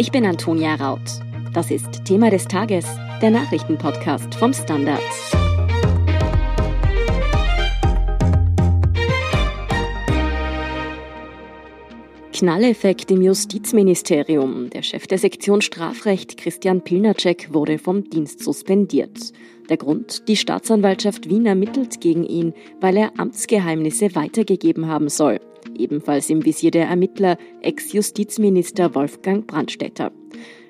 Ich bin Antonia Raut. Das ist Thema des Tages, der Nachrichtenpodcast vom Standard. Knalleffekt im Justizministerium. Der Chef der Sektion Strafrecht, Christian Pilnacek, wurde vom Dienst suspendiert. Der Grund? Die Staatsanwaltschaft Wien ermittelt gegen ihn, weil er Amtsgeheimnisse weitergegeben haben soll. Ebenfalls im Visier der Ermittler Ex-Justizminister Wolfgang Brandstätter.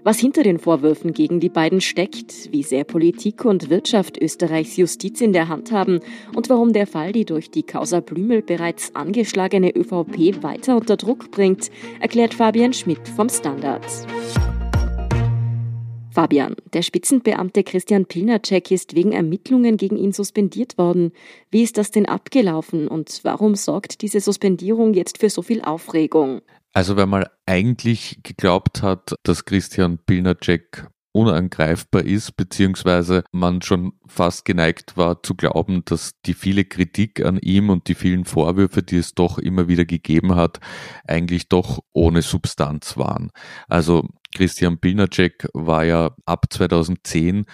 Was hinter den Vorwürfen gegen die beiden steckt, wie sehr Politik und Wirtschaft Österreichs Justiz in der Hand haben und warum der Fall die durch die Causa Blümel bereits angeschlagene ÖVP weiter unter Druck bringt, erklärt Fabian Schmidt vom Standard. Fabian, der Spitzenbeamte Christian Pilnacek ist wegen Ermittlungen gegen ihn suspendiert worden. Wie ist das denn abgelaufen und warum sorgt diese Suspendierung jetzt für so viel Aufregung? Also wenn man eigentlich geglaubt hat, dass Christian Pilnacek unangreifbar ist, beziehungsweise man schon fast geneigt war zu glauben, dass die viele Kritik an ihm und die vielen Vorwürfe, die es doch immer wieder gegeben hat, eigentlich doch ohne Substanz waren. Also Christian Pilnacek war ja ab 2010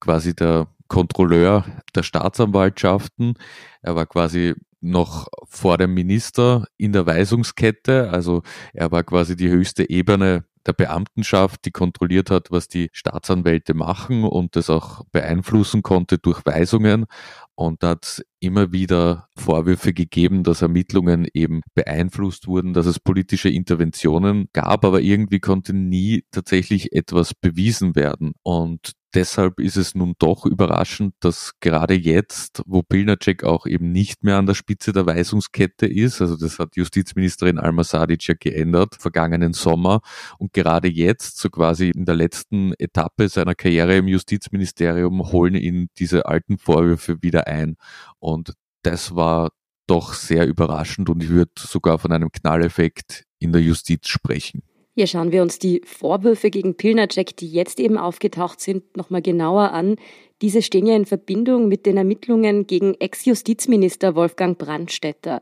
quasi der Kontrolleur der Staatsanwaltschaften. Er war quasi noch vor dem Minister in der Weisungskette. Also er war quasi die höchste Ebene der Beamtenschaft, die kontrolliert hat, was die Staatsanwälte machen und das auch beeinflussen konnte durch Weisungen. Und da hat es immer wieder Vorwürfe gegeben, dass Ermittlungen eben beeinflusst wurden, dass es politische Interventionen gab, aber irgendwie konnte nie tatsächlich etwas bewiesen werden. Und deshalb ist es nun doch überraschend, dass gerade jetzt, wo Pilnacek auch eben nicht mehr an der Spitze der Weisungskette ist, also das hat Justizministerin Alma Sadic ja geändert, vergangenen Sommer, und gerade jetzt, so quasi in der letzten Etappe seiner Karriere im Justizministerium, holen ihn diese alten Vorwürfe wieder ein. Und das war doch sehr überraschend und ich würde sogar von einem Knalleffekt in der Justiz sprechen. Hier schauen wir uns die Vorwürfe gegen Pilnacek, die jetzt eben aufgetaucht sind, nochmal genauer an. Diese stehen ja in Verbindung mit den Ermittlungen gegen Ex-Justizminister Wolfgang Brandstätter.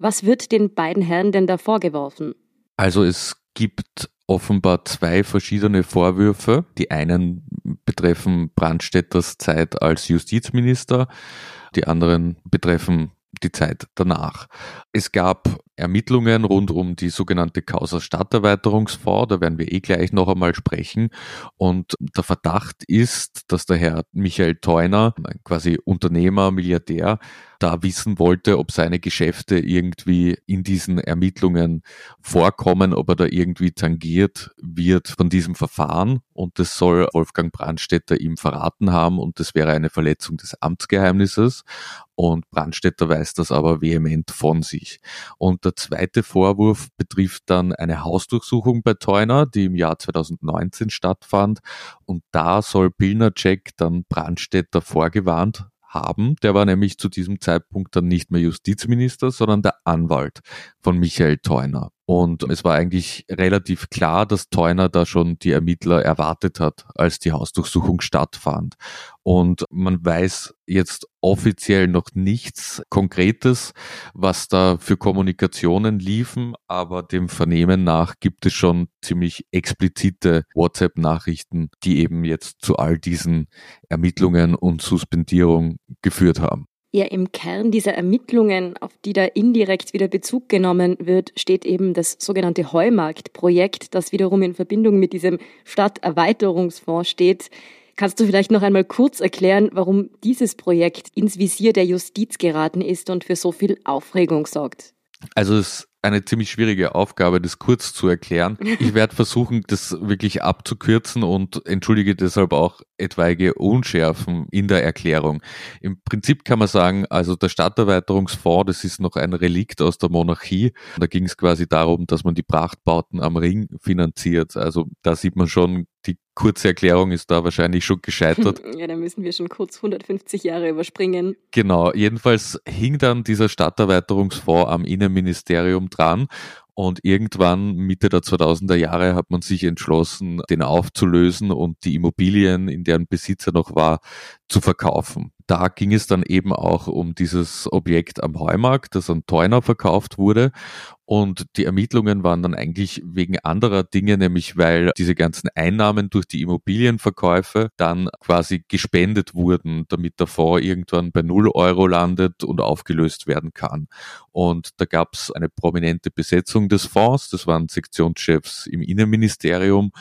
Was wird den beiden Herren denn da vorgeworfen? Also es gibt offenbar zwei verschiedene Vorwürfe. Die einen betreffen Brandstätters Zeit als Justizminister, die anderen betreffen die Zeit danach. Es gab Ermittlungen rund um die sogenannte Causa Stadterweiterungsfonds, da werden wir eh gleich noch einmal sprechen. Und der Verdacht ist, dass der Herr Michael Theuner, quasi Unternehmer, Milliardär, da wissen wollte, ob seine Geschäfte irgendwie in diesen Ermittlungen vorkommen, ob er da irgendwie tangiert wird von diesem Verfahren. Und das soll Wolfgang Brandstätter ihm verraten haben und das wäre eine Verletzung des Amtsgeheimnisses. Und Brandstätter weist das aber vehement von sich. Und der zweite Vorwurf betrifft dann eine Hausdurchsuchung bei Teuner, die im Jahr 2019 stattfand. Und da soll Pilnacek dann Brandstätter vorgewarnt haben. Der war nämlich zu diesem Zeitpunkt dann nicht mehr Justizminister, sondern der Anwalt von Michael Theuner. Und es war eigentlich relativ klar, dass Theuner da schon die Ermittler erwartet hat, als die Hausdurchsuchung stattfand. Und man weiß jetzt offiziell noch nichts Konkretes, was da für Kommunikationen liefen, aber dem Vernehmen nach gibt es schon ziemlich explizite WhatsApp-Nachrichten, die eben jetzt zu all diesen Ermittlungen und Suspendierung geführt haben. Ja, im Kern dieser Ermittlungen, auf die da indirekt wieder Bezug genommen wird, steht eben das sogenannte Heumarktprojekt, das wiederum in Verbindung mit diesem Stadterweiterungsfonds steht. Kannst du vielleicht noch einmal kurz erklären, warum dieses Projekt ins Visier der Justiz geraten ist und für so viel Aufregung sorgt? Also es eine ziemlich schwierige Aufgabe, das kurz zu erklären. Ich werde versuchen, das wirklich abzukürzen und entschuldige deshalb auch etwaige Unschärfen in der Erklärung. Im Prinzip kann man sagen, also der Stadterweiterungsfonds, das ist noch ein Relikt aus der Monarchie. Da ging es quasi darum, dass man die Prachtbauten am Ring finanziert. Also da sieht man schon, die kurze Erklärung ist da wahrscheinlich schon gescheitert. Ja, da müssen wir schon kurz 150 Jahre überspringen. Genau, jedenfalls hing dann dieser Stadterweiterungsfonds am Innenministerium dran und irgendwann, Mitte der 2000er Jahre, hat man sich entschlossen, den aufzulösen und die Immobilien, in deren Besitzer noch war, zu verkaufen. Da ging es dann eben auch um dieses Objekt am Heumarkt, das an Teuner verkauft wurde. Und die Ermittlungen waren dann eigentlich wegen anderer Dinge, nämlich weil diese ganzen Einnahmen durch die Immobilienverkäufe dann quasi gespendet wurden, damit der Fonds irgendwann bei null Euro landet und aufgelöst werden kann. Und da gab es eine prominente Besetzung des Fonds, das waren Sektionschefs im Innenministerium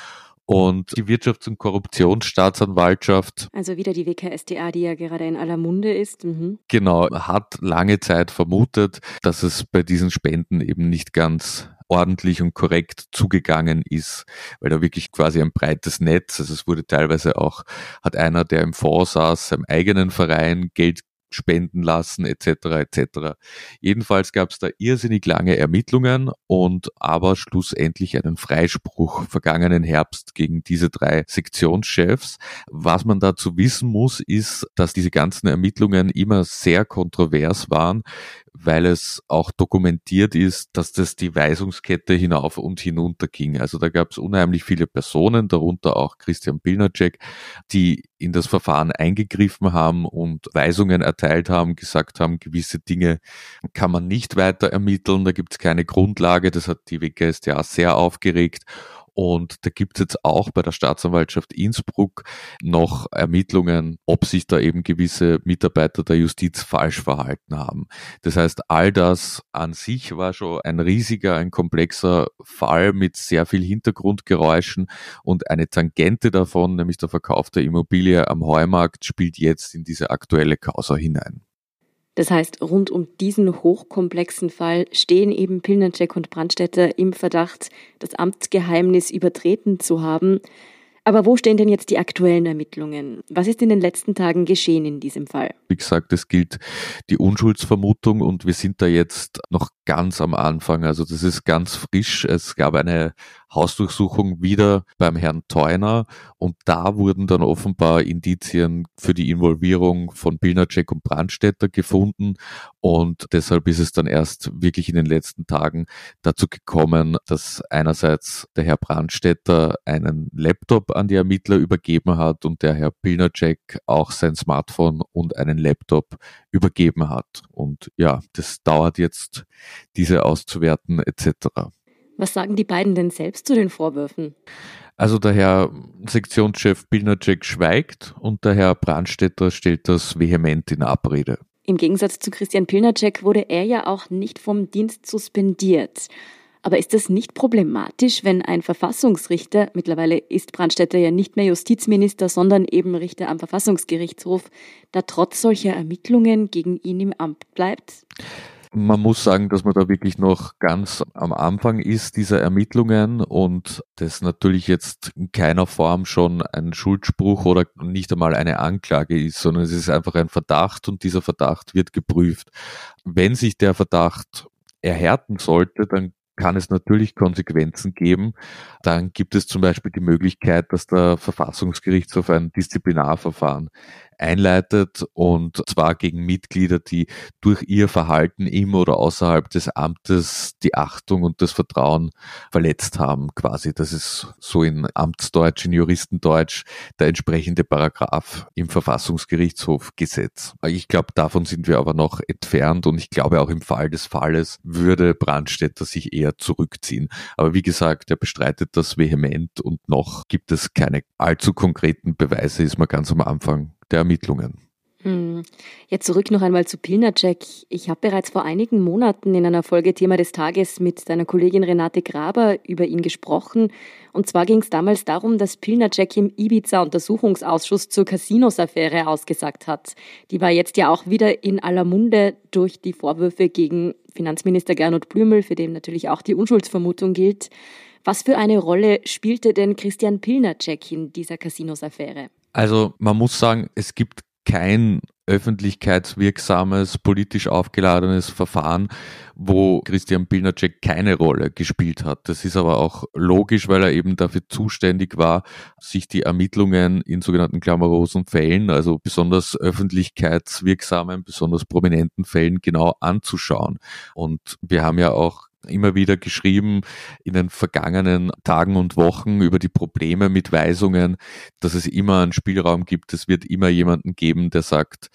und die Wirtschafts- und Korruptionsstaatsanwaltschaft. Also wieder die WKStA, die ja gerade in aller Munde ist. Mhm. Genau, hat lange Zeit vermutet, dass es bei diesen Spenden eben nicht ganz ordentlich und korrekt zugegangen ist, weil da wirklich quasi ein breites Netz, also es wurde teilweise auch, hat einer, der im Fonds saß, seinem eigenen Verein Geld spenden lassen etc. etc. Jedenfalls gab es da irrsinnig lange Ermittlungen und aber schlussendlich einen Freispruch vergangenen Herbst gegen diese drei Sektionschefs. Was man dazu wissen muss, ist, dass diese ganzen Ermittlungen immer sehr kontrovers waren, weil es auch dokumentiert ist, dass das die Weisungskette hinauf und hinunter ging. Also da gab es unheimlich viele Personen, darunter auch Christian Pilnacek, die in das Verfahren eingegriffen haben und Weisungen erteilt haben, gesagt haben, gewisse Dinge kann man nicht weiter ermitteln, da gibt es keine Grundlage. Das hat die WKStA sehr aufgeregt. Und da gibt es jetzt auch bei der Staatsanwaltschaft Innsbruck noch Ermittlungen, ob sich da eben gewisse Mitarbeiter der Justiz falsch verhalten haben. Das heißt, all das an sich war schon ein riesiger, ein komplexer Fall mit sehr viel Hintergrundgeräuschen und eine Tangente davon, nämlich der Verkauf der Immobilie am Heumarkt, spielt jetzt in diese aktuelle Causa hinein. Das heißt, rund um diesen hochkomplexen Fall stehen eben Pilnacek und Brandstätter im Verdacht, das Amtsgeheimnis übertreten zu haben. Aber wo stehen denn jetzt die aktuellen Ermittlungen? Was ist in den letzten Tagen geschehen in diesem Fall? Wie gesagt, es gilt die Unschuldsvermutung und wir sind da jetzt noch ganz am Anfang. Also das ist ganz frisch. Es gab eine Hausdurchsuchung wieder beim Herrn Theuner und da wurden dann offenbar Indizien für die Involvierung von Pilnacek und Brandstätter gefunden und deshalb ist es dann erst wirklich in den letzten Tagen dazu gekommen, dass einerseits der Herr Brandstätter einen Laptop an die Ermittler übergeben hat und der Herr Pilnacek auch sein Smartphone und einen Laptop übergeben hat. Und ja, das dauert jetzt diese auszuwerten etc. Was sagen die beiden denn selbst zu den Vorwürfen? Also der Herr Sektionschef Pilnacek schweigt und der Herr Brandstetter stellt das vehement in Abrede. Im Gegensatz zu Christian Pilnacek wurde er ja auch nicht vom Dienst suspendiert. Aber ist das nicht problematisch, wenn ein Verfassungsrichter, mittlerweile ist Brandstätter ja nicht mehr Justizminister, sondern eben Richter am Verfassungsgerichtshof, da trotz solcher Ermittlungen gegen ihn im Amt bleibt? Man muss sagen, dass man da wirklich noch ganz am Anfang ist dieser Ermittlungen und das natürlich jetzt in keiner Form schon ein Schuldspruch oder nicht einmal eine Anklage ist, sondern es ist einfach ein Verdacht und dieser Verdacht wird geprüft. Wenn sich der Verdacht erhärten sollte, dann kann es natürlich Konsequenzen geben. Dann gibt es zum Beispiel die Möglichkeit, dass der Verfassungsgerichtshof ein Disziplinarverfahren einleitet und zwar gegen Mitglieder, die durch ihr Verhalten im oder außerhalb des Amtes die Achtung und das Vertrauen verletzt haben, quasi. Das ist so in Amtsdeutsch, in Juristendeutsch der entsprechende Paragraph im Verfassungsgerichtshofgesetz. Ich glaube, davon sind wir aber noch entfernt und ich glaube auch im Fall des Falles würde Brandstätter sich eher zurückziehen. Aber wie gesagt, er bestreitet das vehement und noch gibt es keine allzu konkreten Beweise, ist man ganz am Anfang der Ermittlungen. Hm. Jetzt zurück noch einmal zu Pilnacek. Ich habe bereits vor einigen Monaten in einer Folge Thema des Tages mit deiner Kollegin Renate Graber über ihn gesprochen. Und zwar ging es damals darum, dass Pilnacek im Ibiza-Untersuchungsausschuss zur Casinos-Affäre ausgesagt hat. Die war jetzt ja auch wieder in aller Munde durch die Vorwürfe gegen Finanzminister Gernot Blümel, für den natürlich auch die Unschuldsvermutung gilt. Was für eine Rolle spielte denn Christian Pilnacek in dieser Casinos-Affäre? Also man muss sagen, es gibt kein öffentlichkeitswirksames, politisch aufgeladenes Verfahren, wo Christian Pilnacek keine Rolle gespielt hat. Das ist aber auch logisch, weil er eben dafür zuständig war, sich die Ermittlungen in sogenannten klammerosen Fällen, also besonders öffentlichkeitswirksamen, besonders prominenten Fällen genau anzuschauen. Und wir haben ja auch immer wieder geschrieben in den vergangenen Tagen und Wochen über die Probleme mit Weisungen, dass es immer einen Spielraum gibt. Es wird immer jemanden geben, der sagt,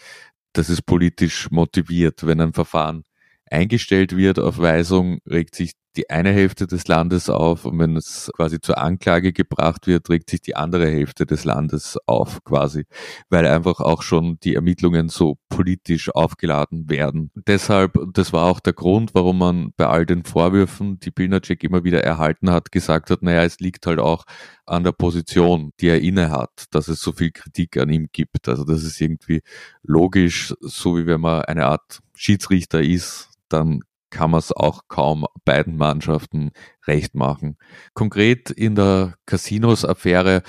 das ist politisch motiviert, wenn ein Verfahren eingestellt wird auf Weisung, regt sich die eine Hälfte des Landes auf und wenn es quasi zur Anklage gebracht wird, regt sich die andere Hälfte des Landes auf quasi, weil einfach auch schon die Ermittlungen so politisch aufgeladen werden. Deshalb, das war auch der Grund, warum man bei all den Vorwürfen, die Pilnacek immer wieder erhalten hat, gesagt hat, naja, es liegt halt auch an der Position, die er inne hat, dass es so viel Kritik an ihm gibt. Also das ist irgendwie logisch, so wie wenn man eine Art Schiedsrichter ist, dann kann man es auch kaum beiden Mannschaften recht machen. Konkret in der Casinos-Affäre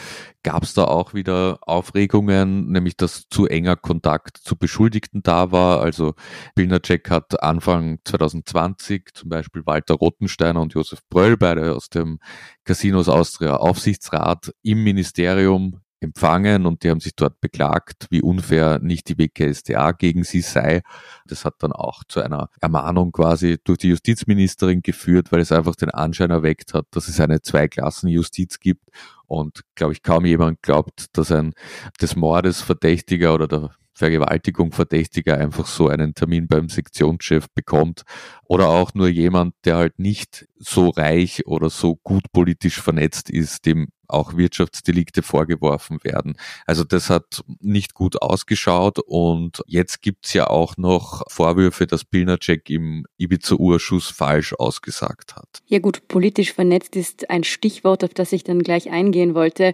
gab es da auch wieder Aufregungen, nämlich dass zu enger Kontakt zu Beschuldigten da war. Also Pilnacek hat Anfang 2020 zum Beispiel Walter Rottensteiner und Josef Bröll, beide aus dem Casinos Austria Aufsichtsrat im Ministerium empfangen und die haben sich dort beklagt, wie unfair nicht die WKSDA gegen sie sei. Das hat dann auch zu einer Ermahnung quasi durch die Justizministerin geführt, weil es einfach den Anschein erweckt hat, dass es eine Zweiklassen-Justiz gibt und glaube ich kaum jemand glaubt, dass ein des Mordes Verdächtiger oder der Vergewaltigung Verdächtiger einfach so einen Termin beim Sektionschef bekommt oder auch nur jemand, der halt nicht so reich oder so gut politisch vernetzt ist, dem auch Wirtschaftsdelikte vorgeworfen werden. Also das hat nicht gut ausgeschaut und jetzt gibt's ja auch noch Vorwürfe, dass Pilnacek im Ibiza-Urschuss falsch ausgesagt hat. Ja gut, politisch vernetzt ist ein Stichwort, auf das ich dann gleich eingehen wollte.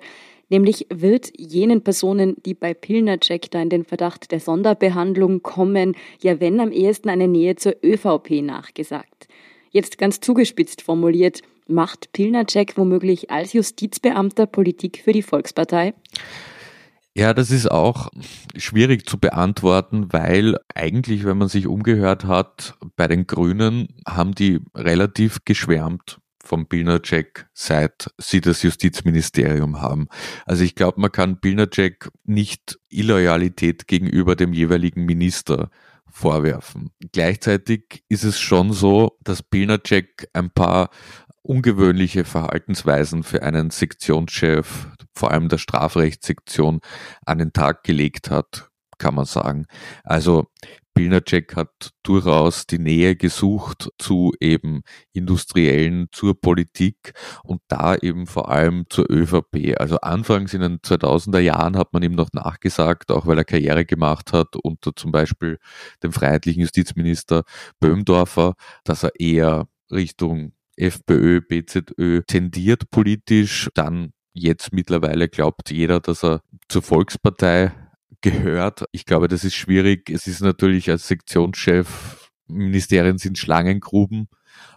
Nämlich wird jenen Personen, die bei Pilnacek da in den Verdacht der Sonderbehandlung kommen, ja wenn am ehesten eine Nähe zur ÖVP nachgesagt. Jetzt ganz zugespitzt formuliert, Macht Pilnacek womöglich als Justizbeamter Politik für die Volkspartei? Ja, das ist auch schwierig zu beantworten, weil eigentlich, wenn man sich umgehört hat, bei den Grünen haben die relativ geschwärmt vom Pilnacek, seit sie das Justizministerium haben. Also ich glaube, man kann Pilnacek nicht Illoyalität gegenüber dem jeweiligen Minister vorwerfen. Gleichzeitig ist es schon so, dass Pilnacek ein paar ungewöhnliche Verhaltensweisen für einen Sektionschef, vor allem der Strafrechtssektion, an den Tag gelegt hat, kann man sagen. Also Pilnacek hat durchaus die Nähe gesucht zu eben Industriellen, zur Politik und da eben vor allem zur ÖVP. Also anfangs in den 2000er Jahren hat man ihm noch nachgesagt, auch weil er Karriere gemacht hat unter zum Beispiel dem freiheitlichen Justizminister Böhmdorfer, dass er eher Richtung FPÖ, BZÖ tendiert politisch, dann jetzt mittlerweile glaubt jeder, dass er zur Volkspartei gehört. Ich glaube, das ist schwierig. Es ist natürlich als Sektionschef, Ministerien sind Schlangengruben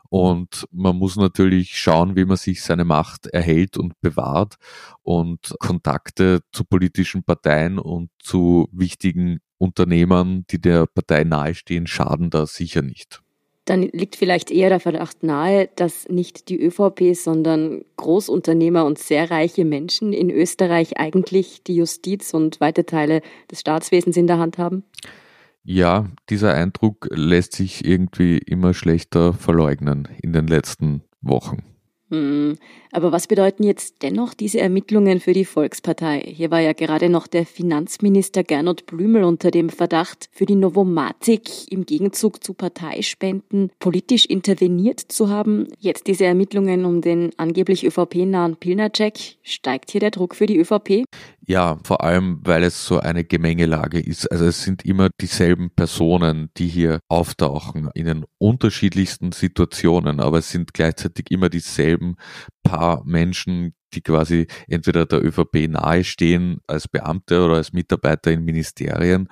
und man muss natürlich schauen, wie man sich seine Macht erhält und bewahrt und Kontakte zu politischen Parteien und zu wichtigen Unternehmern, die der Partei nahestehen, schaden da sicher nicht dann liegt vielleicht eher der Verdacht nahe, dass nicht die ÖVP, sondern Großunternehmer und sehr reiche Menschen in Österreich eigentlich die Justiz und weite Teile des Staatswesens in der Hand haben? Ja, dieser Eindruck lässt sich irgendwie immer schlechter verleugnen in den letzten Wochen. Hm, aber was bedeuten jetzt dennoch diese Ermittlungen für die Volkspartei? Hier war ja gerade noch der Finanzminister Gernot Blümel unter dem Verdacht, für die Novomatic im Gegenzug zu Parteispenden politisch interveniert zu haben. Jetzt diese Ermittlungen um den angeblich ÖVP-nahen Pilnacek. Steigt hier der Druck für die ÖVP? Ja, vor allem, weil es so eine Gemengelage ist. Also es sind immer dieselben Personen, die hier auftauchen in den unterschiedlichsten Situationen, aber es sind gleichzeitig immer dieselben paar Menschen, die quasi entweder der ÖVP nahestehen als Beamte oder als Mitarbeiter in Ministerien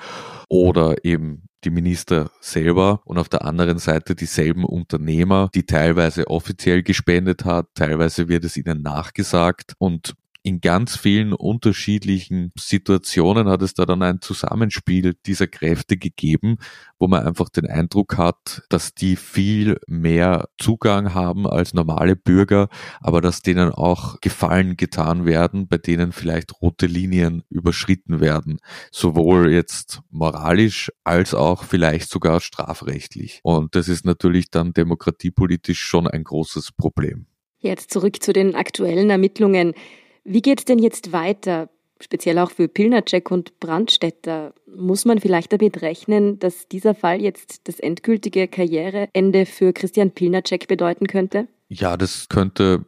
oder eben die Minister selber und auf der anderen Seite dieselben Unternehmer, die teilweise offiziell gespendet hat, teilweise wird es ihnen nachgesagt und in ganz vielen unterschiedlichen Situationen hat es da dann ein Zusammenspiel dieser Kräfte gegeben, wo man einfach den Eindruck hat, dass die viel mehr Zugang haben als normale Bürger, aber dass denen auch Gefallen getan werden, bei denen vielleicht rote Linien überschritten werden, sowohl jetzt moralisch als auch vielleicht sogar strafrechtlich. Und das ist natürlich dann demokratiepolitisch schon ein großes Problem. Jetzt zurück zu den aktuellen Ermittlungen. Wie geht es denn jetzt weiter? speziell auch für Pilnacek und Brandstätter. Muss man vielleicht damit rechnen, dass dieser Fall jetzt das endgültige Karriereende für Christian Pilnacek bedeuten könnte? Ja, das könnte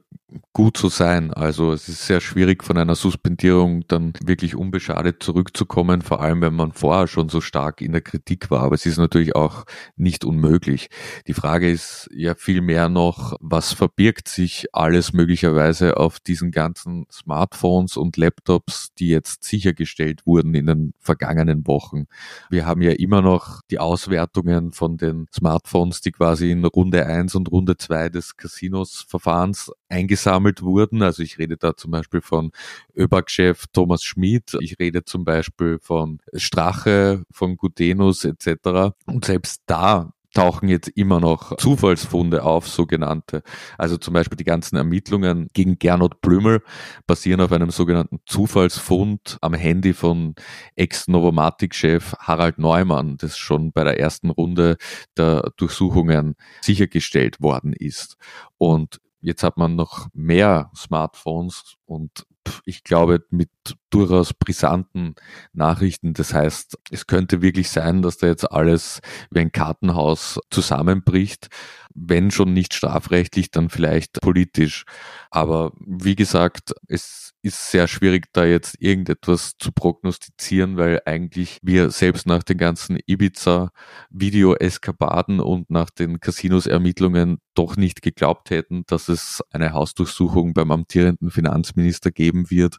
gut so sein. Also es ist sehr schwierig von einer Suspendierung dann wirklich unbeschadet zurückzukommen, vor allem wenn man vorher schon so stark in der Kritik war. Aber es ist natürlich auch nicht unmöglich. Die Frage ist ja viel mehr noch, was verbirgt sich alles möglicherweise auf diesen ganzen Smartphones und Laptops, die jetzt sichergestellt wurden in den vergangenen Wochen. Wir haben ja immer noch die Auswertungen von den Smartphones, die quasi in Runde 1 und Runde 2 des Casinos-Verfahrens eingesammelt wurden. Also ich rede da zum Beispiel von ÖBAG-Chef Thomas Schmid, ich rede zum Beispiel von Strache, von Gutenus etc. Und selbst da tauchen jetzt immer noch Zufallsfunde auf, sogenannte. Also zum Beispiel die ganzen Ermittlungen gegen Gernot Blümel basieren auf einem sogenannten Zufallsfund am Handy von Ex-Novomatic-Chef Harald Neumann, das schon bei der ersten Runde der Durchsuchungen sichergestellt worden ist. Und Jetzt hat man noch mehr Smartphones und ich glaube mit durchaus brisanten Nachrichten. Das heißt, es könnte wirklich sein, dass da jetzt alles wie ein Kartenhaus zusammenbricht. Wenn schon nicht strafrechtlich, dann vielleicht politisch. Aber wie gesagt, es ist sehr schwierig, da jetzt irgendetwas zu prognostizieren, weil eigentlich wir selbst nach den ganzen Ibiza-Video-Eskapaden und nach den Casinos-Ermittlungen doch nicht geglaubt hätten, dass es eine Hausdurchsuchung beim amtierenden Finanzminister geben wird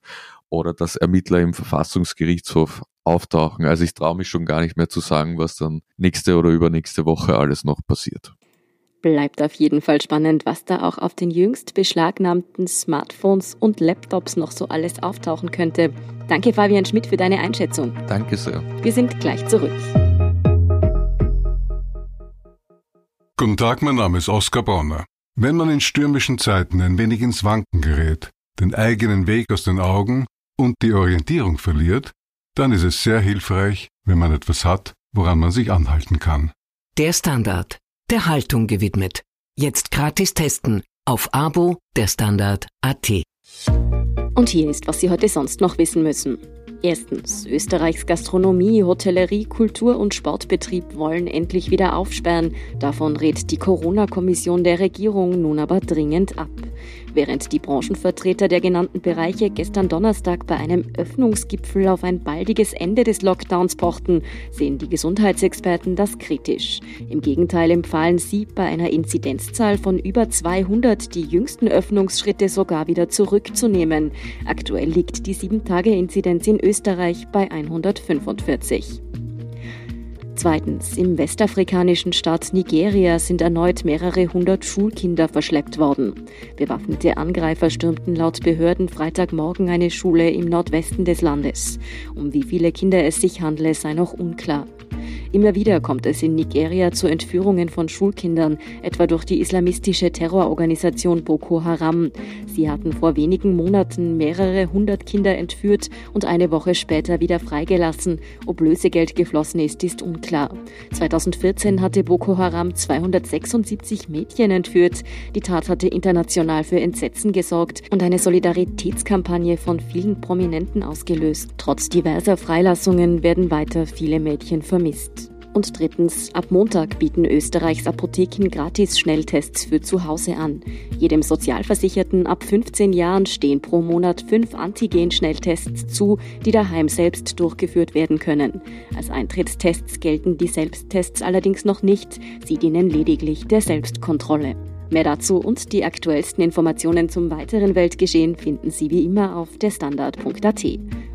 oder dass Ermittler im Verfassungsgerichtshof auftauchen. Also ich traue mich schon gar nicht mehr zu sagen, was dann nächste oder übernächste Woche alles noch passiert. Bleibt auf jeden Fall spannend, was da auch auf den jüngst beschlagnahmten Smartphones und Laptops noch so alles auftauchen könnte. Danke Fabian Schmidt für deine Einschätzung. Danke sehr. Wir sind gleich zurück. Guten Tag, mein Name ist Oskar Bonner. Wenn man in stürmischen Zeiten ein wenig ins Wanken gerät, den eigenen Weg aus den Augen und die Orientierung verliert, dann ist es sehr hilfreich, wenn man etwas hat, woran man sich anhalten kann. Der Standard der Haltung gewidmet. Jetzt gratis testen auf Abo der Standard AT. Und hier ist, was Sie heute sonst noch wissen müssen. Erstens, Österreichs Gastronomie, Hotellerie, Kultur und Sportbetrieb wollen endlich wieder aufsperren. Davon rät die Corona-Kommission der Regierung nun aber dringend ab. Während die Branchenvertreter der genannten Bereiche gestern Donnerstag bei einem Öffnungsgipfel auf ein baldiges Ende des Lockdowns pochten, sehen die Gesundheitsexperten das kritisch. Im Gegenteil empfahlen sie bei einer Inzidenzzahl von über 200 die jüngsten Öffnungsschritte sogar wieder zurückzunehmen. Aktuell liegt die 7-Tage-Inzidenz in Österreich bei 145. Zweitens, im westafrikanischen Staat Nigeria sind erneut mehrere hundert Schulkinder verschleppt worden. Bewaffnete Angreifer stürmten laut Behörden Freitagmorgen eine Schule im Nordwesten des Landes. Um wie viele Kinder es sich handle, sei noch unklar. Immer wieder kommt es in Nigeria zu Entführungen von Schulkindern, etwa durch die islamistische Terrororganisation Boko Haram. Sie hatten vor wenigen Monaten mehrere hundert Kinder entführt und eine Woche später wieder freigelassen. Ob Lösegeld geflossen ist, ist unklar. 2014 hatte Boko Haram 276 Mädchen entführt. Die Tat hatte international für Entsetzen gesorgt und eine Solidaritätskampagne von vielen Prominenten ausgelöst. Trotz diverser Freilassungen werden weiter viele Mädchen vermisst. Und drittens, ab Montag bieten Österreichs Apotheken gratis Schnelltests für zu Hause an. Jedem Sozialversicherten ab 15 Jahren stehen pro Monat fünf Antigen-Schnelltests zu, die daheim selbst durchgeführt werden können. Als Eintrittstests gelten die Selbsttests allerdings noch nicht. Sie dienen lediglich der Selbstkontrolle. Mehr dazu und die aktuellsten Informationen zum weiteren Weltgeschehen finden Sie wie immer auf derstandard.at.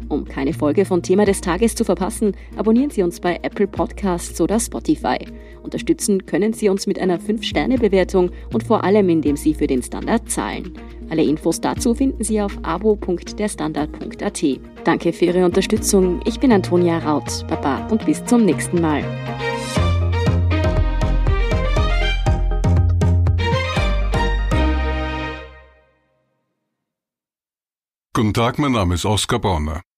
Um keine Folge von Thema des Tages zu verpassen, abonnieren Sie uns bei Apple Podcasts oder Spotify. Unterstützen können Sie uns mit einer 5-Sterne-Bewertung und vor allem, indem Sie für den Standard zahlen. Alle Infos dazu finden Sie auf abo.derstandard.at. Danke für Ihre Unterstützung. Ich bin Antonia Raut. Baba und bis zum nächsten Mal. Guten Tag, mein Name ist Oskar Bonner.